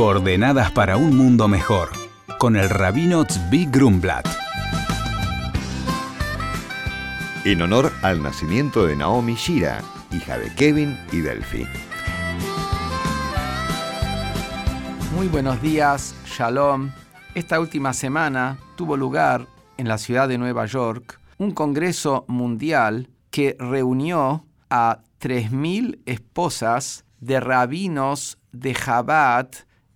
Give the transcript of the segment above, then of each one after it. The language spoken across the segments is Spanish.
Coordenadas para un mundo mejor, con el rabino Tzvi Grumblat. En honor al nacimiento de Naomi Shira, hija de Kevin y Delphi. Muy buenos días, Shalom. Esta última semana tuvo lugar en la ciudad de Nueva York un congreso mundial que reunió a 3.000 esposas de rabinos de Chabad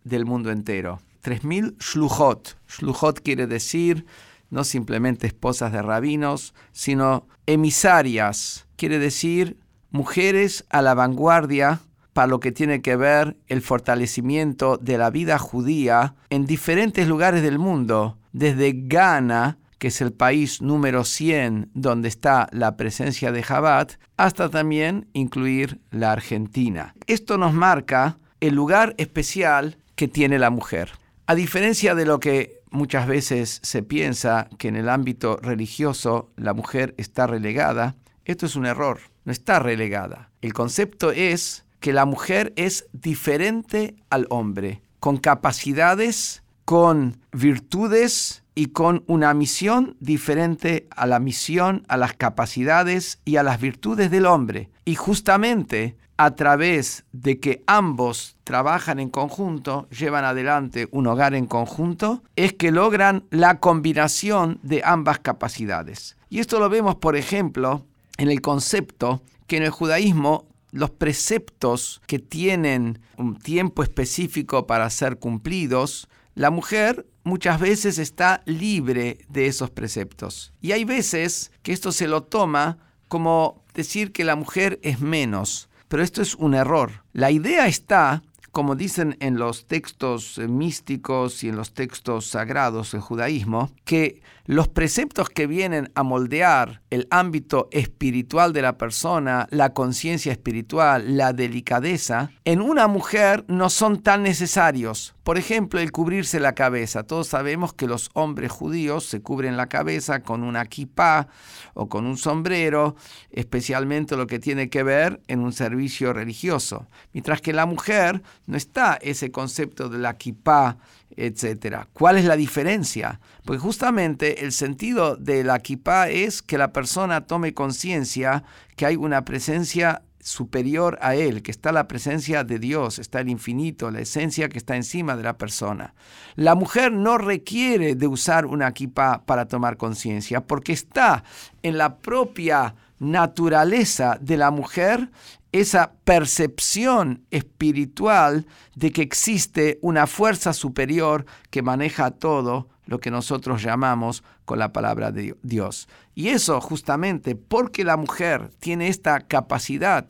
del mundo entero. 3.000 shluchot. Shluchot quiere decir no simplemente esposas de rabinos, sino emisarias. Quiere decir mujeres a la vanguardia para lo que tiene que ver el fortalecimiento de la vida judía en diferentes lugares del mundo, desde Ghana, que es el país número 100 donde está la presencia de Jabat, hasta también incluir la Argentina. Esto nos marca el lugar especial que tiene la mujer. A diferencia de lo que muchas veces se piensa que en el ámbito religioso la mujer está relegada, esto es un error, no está relegada. El concepto es que la mujer es diferente al hombre, con capacidades, con virtudes y con una misión diferente a la misión, a las capacidades y a las virtudes del hombre. Y justamente a través de que ambos trabajan en conjunto, llevan adelante un hogar en conjunto, es que logran la combinación de ambas capacidades. Y esto lo vemos, por ejemplo, en el concepto que en el judaísmo los preceptos que tienen un tiempo específico para ser cumplidos, la mujer muchas veces está libre de esos preceptos. Y hay veces que esto se lo toma como decir que la mujer es menos, pero esto es un error. La idea está, como dicen en los textos místicos y en los textos sagrados del judaísmo, que los preceptos que vienen a moldear el ámbito espiritual de la persona, la conciencia espiritual, la delicadeza, en una mujer no son tan necesarios. Por ejemplo, el cubrirse la cabeza. Todos sabemos que los hombres judíos se cubren la cabeza con una kippah o con un sombrero, especialmente lo que tiene que ver en un servicio religioso. Mientras que la mujer no está ese concepto de la kippah etcétera. ¿Cuál es la diferencia? Porque justamente el sentido de la kippah es que la persona tome conciencia que hay una presencia superior a él, que está la presencia de Dios, está el infinito, la esencia que está encima de la persona. La mujer no requiere de usar una kippah para tomar conciencia, porque está en la propia naturaleza de la mujer esa percepción espiritual de que existe una fuerza superior que maneja todo lo que nosotros llamamos con la palabra de Dios. Y eso justamente porque la mujer tiene esta capacidad,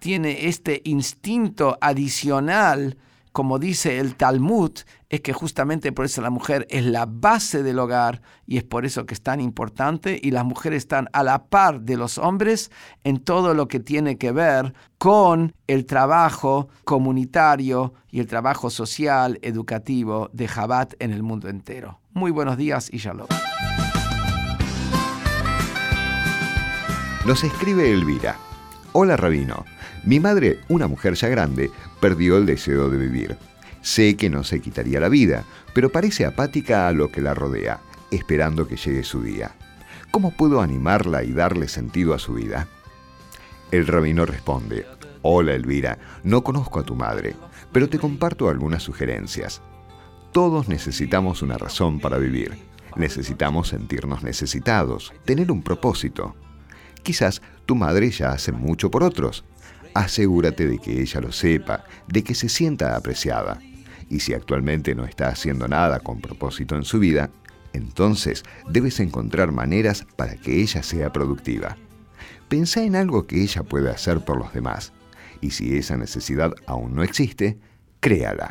tiene este instinto adicional, como dice el Talmud, es que justamente por eso la mujer es la base del hogar y es por eso que es tan importante y las mujeres están a la par de los hombres en todo lo que tiene que ver con el trabajo comunitario y el trabajo social, educativo de Jabat en el mundo entero. Muy buenos días y shalom. Nos escribe Elvira. Hola Rabino. Mi madre, una mujer ya grande, perdió el deseo de vivir. Sé que no se quitaría la vida, pero parece apática a lo que la rodea, esperando que llegue su día. ¿Cómo puedo animarla y darle sentido a su vida? El rabino responde, Hola Elvira, no conozco a tu madre, pero te comparto algunas sugerencias. Todos necesitamos una razón para vivir. Necesitamos sentirnos necesitados, tener un propósito. Quizás tu madre ya hace mucho por otros, asegúrate de que ella lo sepa, de que se sienta apreciada. Y si actualmente no está haciendo nada con propósito en su vida, entonces debes encontrar maneras para que ella sea productiva. Pensá en algo que ella pueda hacer por los demás. Y si esa necesidad aún no existe, créala.